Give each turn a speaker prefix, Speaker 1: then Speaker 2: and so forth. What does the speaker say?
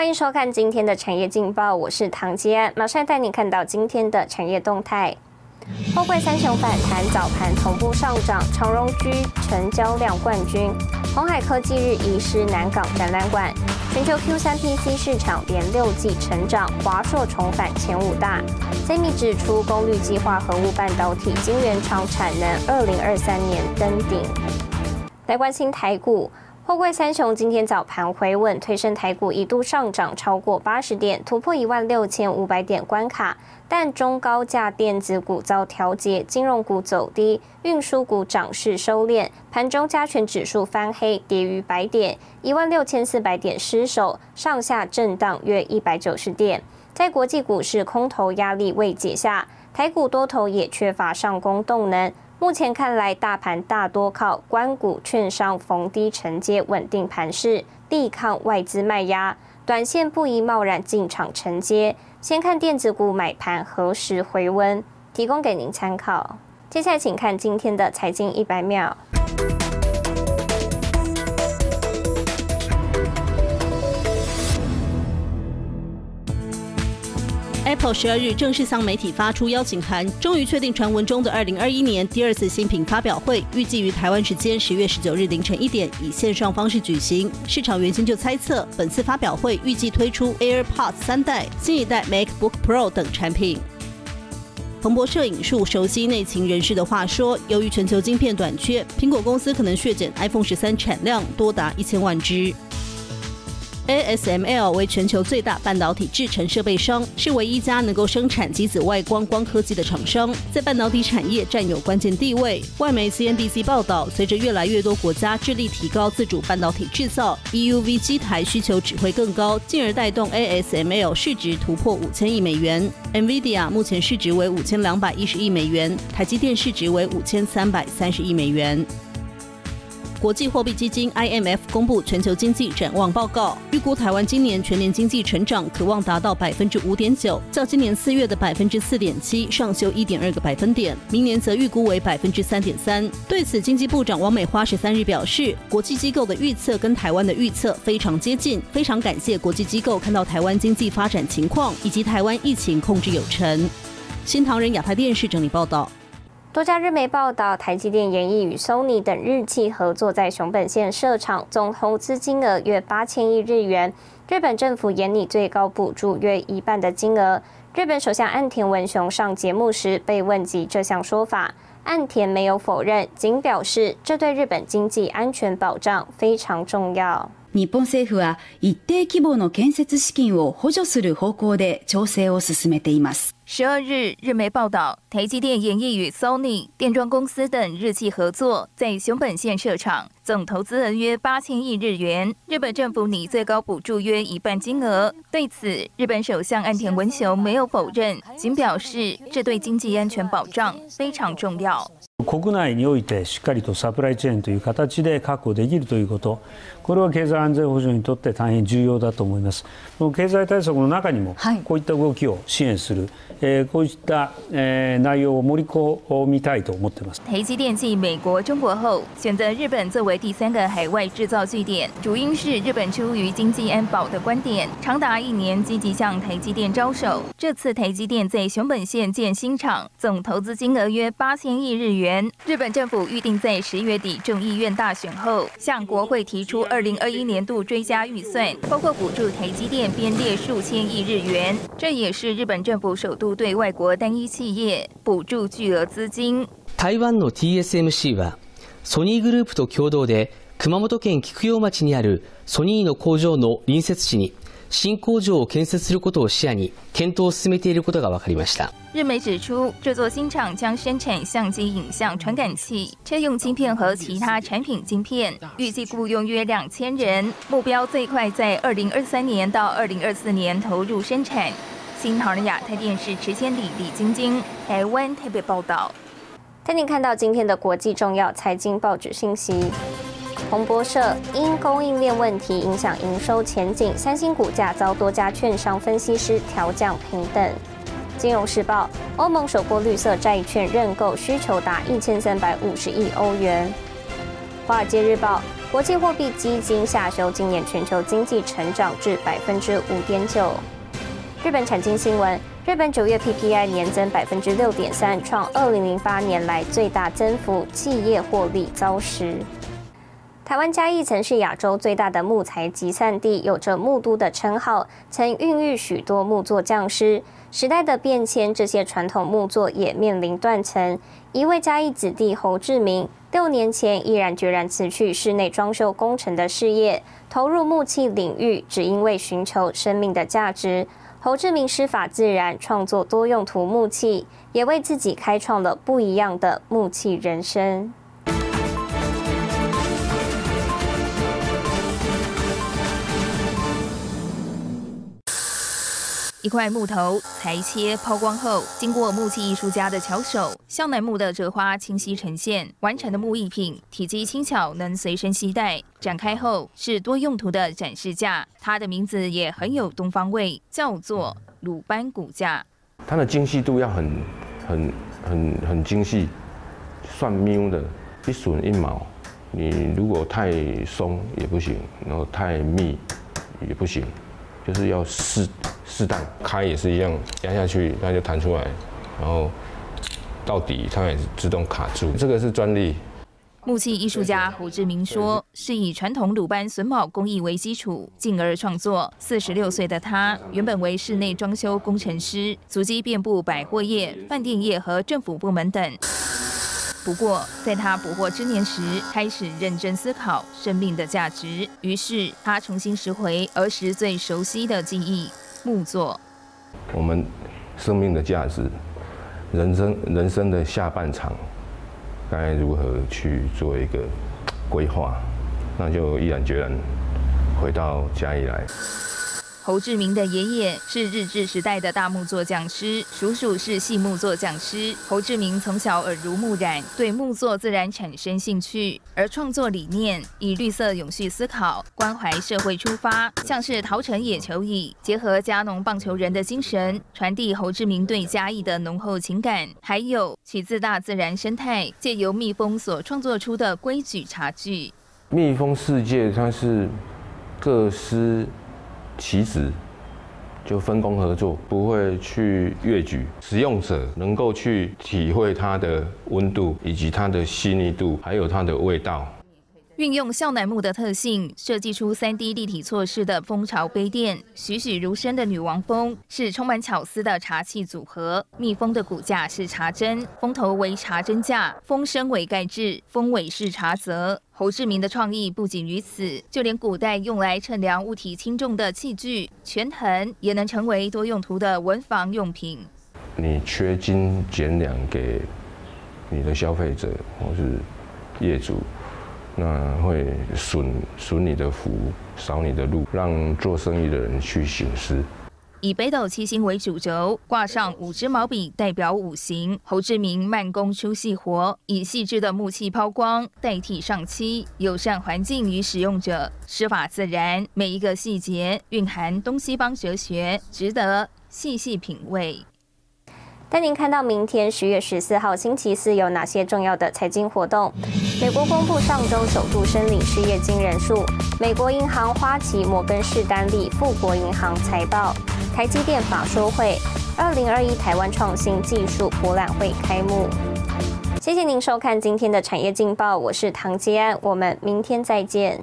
Speaker 1: 欢迎收看今天的产业劲报，我是唐吉安，马上带你看到今天的产业动态。货柜三雄反弹，早盘同步上涨，长荣居成交量冠军。红海科技日移师南港展览馆。全球 Q 三 PC 市场连六季成长，华硕重返前五大。Semi 指出，功率计划核物半导体晶圆厂产能二零二三年登顶。来关心台股。货柜三雄今天早盘回稳，推升台股一度上涨超过八十点，突破一万六千五百点关卡。但中高价电子股遭调节，金融股走低，运输股涨势收敛。盘中加权指数翻黑，跌逾百点，一万六千四百点失守，上下震荡约一百九十点。在国际股市空头压力未解下，台股多头也缺乏上攻动能。目前看来，大盘大多靠关股券商逢低承接，稳定盘势，抵抗外资卖压。短线不宜贸然进场承接，先看电子股买盘何时回温，提供给您参考。接下来，请看今天的财经一百秒。
Speaker 2: Apple 十二日正式向媒体发出邀请函，终于确定传闻中的二零二一年第二次新品发表会，预计于台湾时间十月十九日凌晨一点以线上方式举行。市场原先就猜测，本次发表会预计推出 AirPods 三代、新一代 MacBook Pro 等产品。彭博社引述熟悉内情人士的话说，由于全球晶片短缺，苹果公司可能削减 iPhone 十三产量多达一千万只。ASML 为全球最大半导体制成设备商，是唯一一家能够生产极紫外光光刻机的厂商，在半导体产业占有关键地位。外媒 CNBC 报道，随着越来越多国家致力提高自主半导体制造，EUV 机台需求只会更高，进而带动 ASML 市值突破五千亿美元。NVIDIA 目前市值为五千两百一十亿美元，台积电市值为五千三百三十亿美元。国际货币基金 IMF 公布全球经济展望报告，预估台湾今年全年经济成长可望达到百分之五点九，较今年四月的百分之四点七上修一点二个百分点。明年则预估为百分之三点三。对此，经济部长王美花十三日表示，国际机构的预测跟台湾的预测非常接近，非常感谢国际机构看到台湾经济发展情况以及台湾疫情控制有成。新唐人亚太电视整理报道。
Speaker 1: 多家日媒报道，台积电研议与 Sony 等日企合作在熊本县设厂，总投资金额约八千亿日元。日本政府研拟最高补助约一半的金额。日本首相岸田文雄上节目时被问及这项说法，岸田没有否认，仅表示这对日本经济安全保障非常重要。
Speaker 3: 日本政府は一定規模の建設資金を補助する方向で調整を進めています。
Speaker 4: 十二日，日媒报道，台积电演绎与 Sony 电装公司等日企合作，在熊本县设厂，总投资额约八千亿日元。日本政府拟最高补助约一半金额。对此，日本首相岸田文雄没有否认，仅表示这对经济安全保障非常重要。
Speaker 5: 国内においてしっかりとサプライチェーンという形で確保できるということ、これは経済安全保障にとって大変重要だと思います。この経済対策の中にもこういった動きを支援する。呃，こういった内容を盛り込みたいと思ってます。
Speaker 4: 台积电继美国、中国后，选择日本作为第三个海外制造据点，主因是日本出于经济安保的观点，长达一年积极向台积电招手。这次台积电在熊本县建新厂，总投资金额约八千亿日元。日本政府预定在十月底众议院大选后，向国会提出二零二一年度追加预算，包括补助台积电编列数千亿日元。这也是日本政府首度。对外国单一企业补助巨额资金。
Speaker 6: 台湾の TSMC はソニーグループと共同で熊本県菊陽町にあるソニーの工場の隣接地に 新工場を建設することを視野に検討を進めていることが分かりました。
Speaker 4: 日媒指出，这座新厂将生产相机影像传感器、车用晶片和其他产品晶片，预计雇佣约两千人，目标最快在二零二三年到二零二四年投入生产。新唐人亚太电视池千里、李晶晶，台湾特别报道。
Speaker 1: 带您看到今天的国际重要财经报纸信息。 彭博社因供应链问题影响营收前景，三星股价遭多家券商分析师调降平等。金融时报欧盟首波绿色债券认购需求达一千三百五十亿欧元。华尔街日报国际货币基金下修今年全球经济成长至百分之五点九。日本产经新闻：日本九月 PPI 年增百分之六点三，创二零零八年来最大增幅，企业获利遭实。台湾嘉义曾是亚洲最大的木材集散地，有着木都的称号，曾孕育许多木作匠师。时代的变迁，这些传统木作也面临断层。一位嘉义子弟侯志明，六年前毅然决然辞去室内装修工程的事业，投入木器领域，只因为寻求生命的价值。侯志明师法自然，创作多用途木器，也为自己开创了不一样的木器人生。
Speaker 4: 一块木头裁切抛光后，经过木器艺术家的巧手，向南木的折花清晰呈现，完成的木艺品体积轻巧，能随身携带。展开后是多用途的展示架，它的名字也很有东方味，叫做鲁班骨架。
Speaker 7: 它的精细度要很、很、很、很精细，算喵的，一损一毛。你如果太松也不行，然后太密也不行，就是要适。适当开也是一样，压下去它就弹出来，然后到底它也是自动卡住。这个是专利。
Speaker 4: 木器艺术家胡志明说：“是以传统鲁班榫卯工艺为基础，进而创作。四十六岁的他，原本为室内装修工程师，足迹遍布百货业、饭店业和政府部门等。不过，在他不惑之年时，开始认真思考生命的价值。于是，他重新拾回儿时最熟悉的记忆。”木作，
Speaker 7: 我们生命的价值，人生人生的下半场，该如何去做一个规划？那就毅然决然回到家里来。
Speaker 4: 侯志明的爷爷是日治时代的大木作匠师，叔叔是细木作匠师。侯志明从小耳濡目染，对木作自然产生兴趣，而创作理念以绿色永续思考、关怀社会出发，像是陶成野球椅，结合加农棒球人的精神，传递侯志明对嘉义的浓厚情感。还有取自大自然生态，借由蜜蜂所创作出的规矩茶具。
Speaker 7: 蜜蜂世界，它是各司。其实就分工合作，不会去越矩。使用者能够去体会它的温度，以及它的细腻度，还有它的味道。
Speaker 4: 运用笑楠木的特性，设计出三 D 立体错式的蜂巢杯垫。栩栩如生的女王蜂是充满巧思的茶器组合。蜜蜂的骨架是茶针，蜂头为茶针架，蜂身为盖制，蜂尾是茶则。侯志明的创意不仅于此，就连古代用来称量物体轻重的器具权衡，也能成为多用途的文房用品。
Speaker 7: 你缺斤减两给你的消费者或是业主。那会损损你的福，少你的路，让做生意的人去醒思。
Speaker 4: 以北斗七星为主轴，挂上五支毛笔代表五行。侯志明慢工出细活，以细致的木器抛光代替上漆，友善环境与使用者，施法自然，每一个细节蕴含东西方哲学，值得细细品味。
Speaker 1: 带您看到明天十月十四号星期四有哪些重要的财经活动。美国公布上周首度申领失业金人数。美国银行、花旗、摩根士丹利、富国银行财报。台积电法说会。二零二一台湾创新技术博览会开幕。谢谢您收看今天的产业劲报，我是唐吉安，我们明天再见。